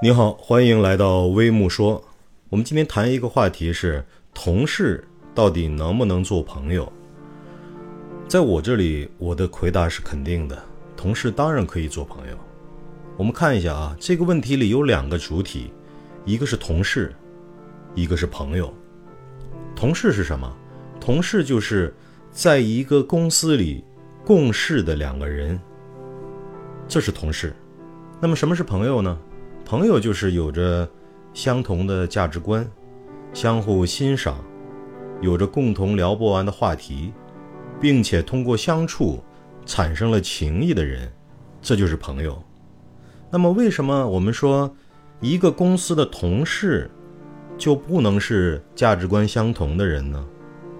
你好，欢迎来到微木说。我们今天谈一个话题是：同事到底能不能做朋友？在我这里，我的回答是肯定的，同事当然可以做朋友。我们看一下啊，这个问题里有两个主体，一个是同事，一个是朋友。同事是什么？同事就是在一个公司里共事的两个人，这是同事。那么什么是朋友呢？朋友就是有着相同的价值观，相互欣赏，有着共同聊不完的话题，并且通过相处产生了情谊的人，这就是朋友。那么，为什么我们说一个公司的同事就不能是价值观相同的人呢？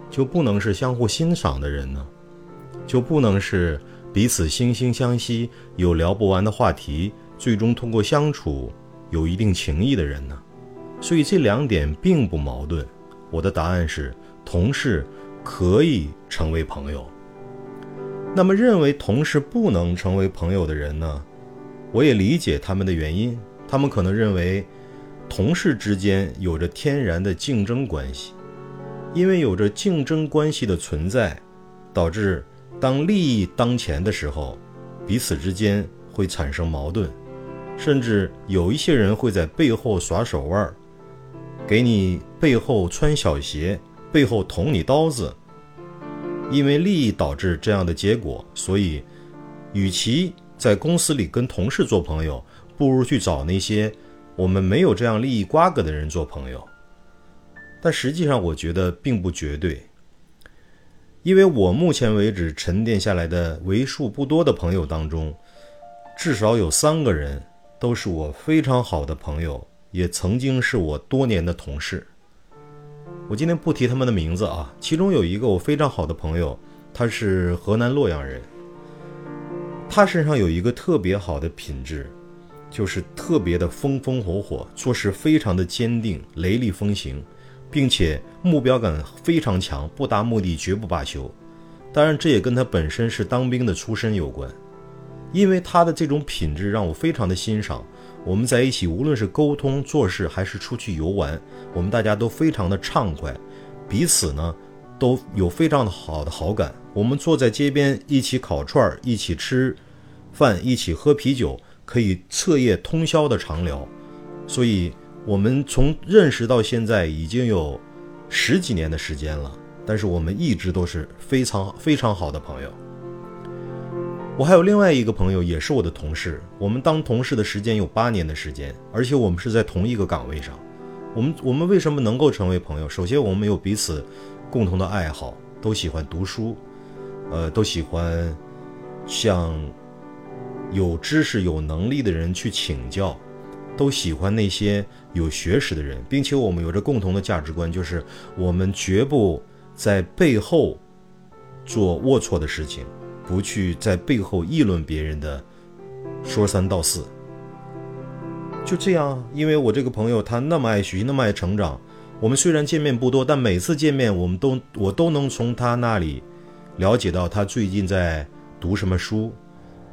就不能是相互欣赏的人呢？就不能是彼此惺惺相惜，有聊不完的话题？最终通过相处有一定情谊的人呢，所以这两点并不矛盾。我的答案是，同事可以成为朋友。那么认为同事不能成为朋友的人呢？我也理解他们的原因，他们可能认为同事之间有着天然的竞争关系，因为有着竞争关系的存在，导致当利益当前的时候，彼此之间会产生矛盾。甚至有一些人会在背后耍手腕儿，给你背后穿小鞋，背后捅你刀子。因为利益导致这样的结果，所以，与其在公司里跟同事做朋友，不如去找那些我们没有这样利益瓜葛的人做朋友。但实际上，我觉得并不绝对，因为我目前为止沉淀下来的为数不多的朋友当中，至少有三个人。都是我非常好的朋友，也曾经是我多年的同事。我今天不提他们的名字啊，其中有一个我非常好的朋友，他是河南洛阳人。他身上有一个特别好的品质，就是特别的风风火火，做事非常的坚定，雷厉风行，并且目标感非常强，不达目的绝不罢休。当然，这也跟他本身是当兵的出身有关。因为他的这种品质让我非常的欣赏，我们在一起无论是沟通、做事还是出去游玩，我们大家都非常的畅快，彼此呢都有非常的好的好感。我们坐在街边一起烤串一起吃饭，一起喝啤酒，可以彻夜通宵的长聊。所以，我们从认识到现在已经有十几年的时间了，但是我们一直都是非常非常好的朋友。我还有另外一个朋友，也是我的同事。我们当同事的时间有八年的时间，而且我们是在同一个岗位上。我们我们为什么能够成为朋友？首先，我们有彼此共同的爱好，都喜欢读书，呃，都喜欢向有知识、有能力的人去请教，都喜欢那些有学识的人，并且我们有着共同的价值观，就是我们绝不在背后做龌龊的事情。不去在背后议论别人的，说三道四。就这样，因为我这个朋友他那么爱学习，那么爱成长。我们虽然见面不多，但每次见面，我们都我都能从他那里了解到他最近在读什么书，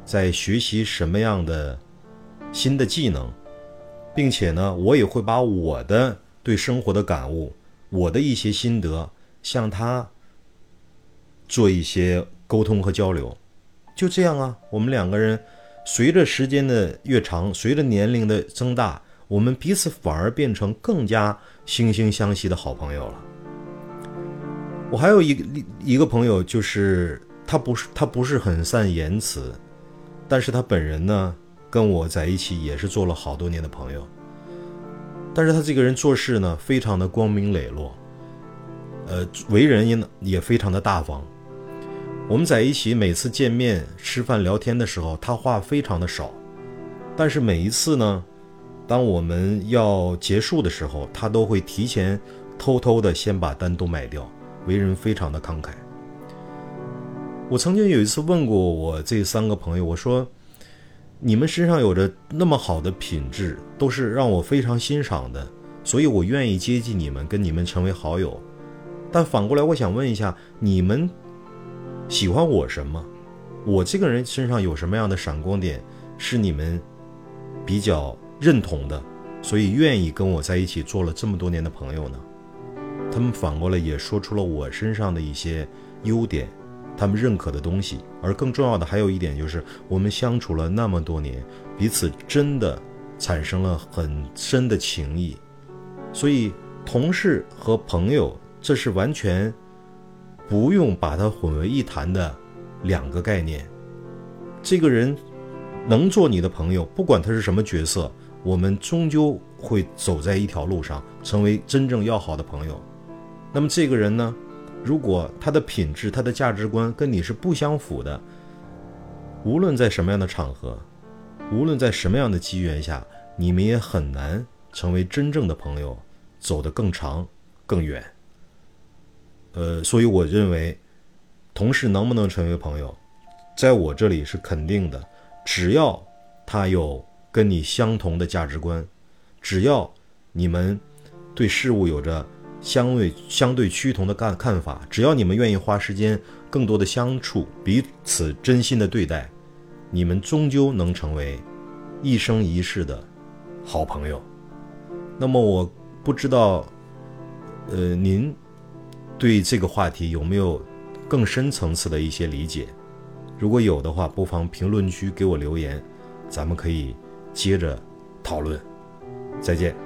在学习什么样的新的技能，并且呢，我也会把我的对生活的感悟，我的一些心得向他做一些。沟通和交流，就这样啊。我们两个人随着时间的越长，随着年龄的增大，我们彼此反而变成更加惺惺相惜的好朋友了。我还有一个一个朋友，就是他不是他不是很善言辞，但是他本人呢，跟我在一起也是做了好多年的朋友。但是他这个人做事呢，非常的光明磊落，呃，为人也也非常的大方。我们在一起，每次见面、吃饭、聊天的时候，他话非常的少，但是每一次呢，当我们要结束的时候，他都会提前偷偷的先把单都卖掉，为人非常的慷慨。我曾经有一次问过我这三个朋友，我说：“你们身上有着那么好的品质，都是让我非常欣赏的，所以我愿意接近你们，跟你们成为好友。但反过来，我想问一下你们。”喜欢我什么？我这个人身上有什么样的闪光点是你们比较认同的，所以愿意跟我在一起做了这么多年的朋友呢？他们反过来也说出了我身上的一些优点，他们认可的东西。而更重要的还有一点就是，我们相处了那么多年，彼此真的产生了很深的情谊。所以，同事和朋友这是完全不用把它混为一谈的两个概念。这个人能做你的朋友，不管他是什么角色，我们终究会走在一条路上，成为真正要好的朋友。那么这个人呢，如果他的品质、他的价值观跟你是不相符的，无论在什么样的场合，无论在什么样的机缘下，你们也很难成为真正的朋友，走得更长、更远。呃，所以我认为，同事能不能成为朋友，在我这里是肯定的，只要他有跟你相同的价值观，只要你们对事物有着。相对相对趋同的看看法，只要你们愿意花时间更多的相处，彼此真心的对待，你们终究能成为一生一世的好朋友。那么我不知道，呃，您对这个话题有没有更深层次的一些理解？如果有的话，不妨评论区给我留言，咱们可以接着讨论。再见。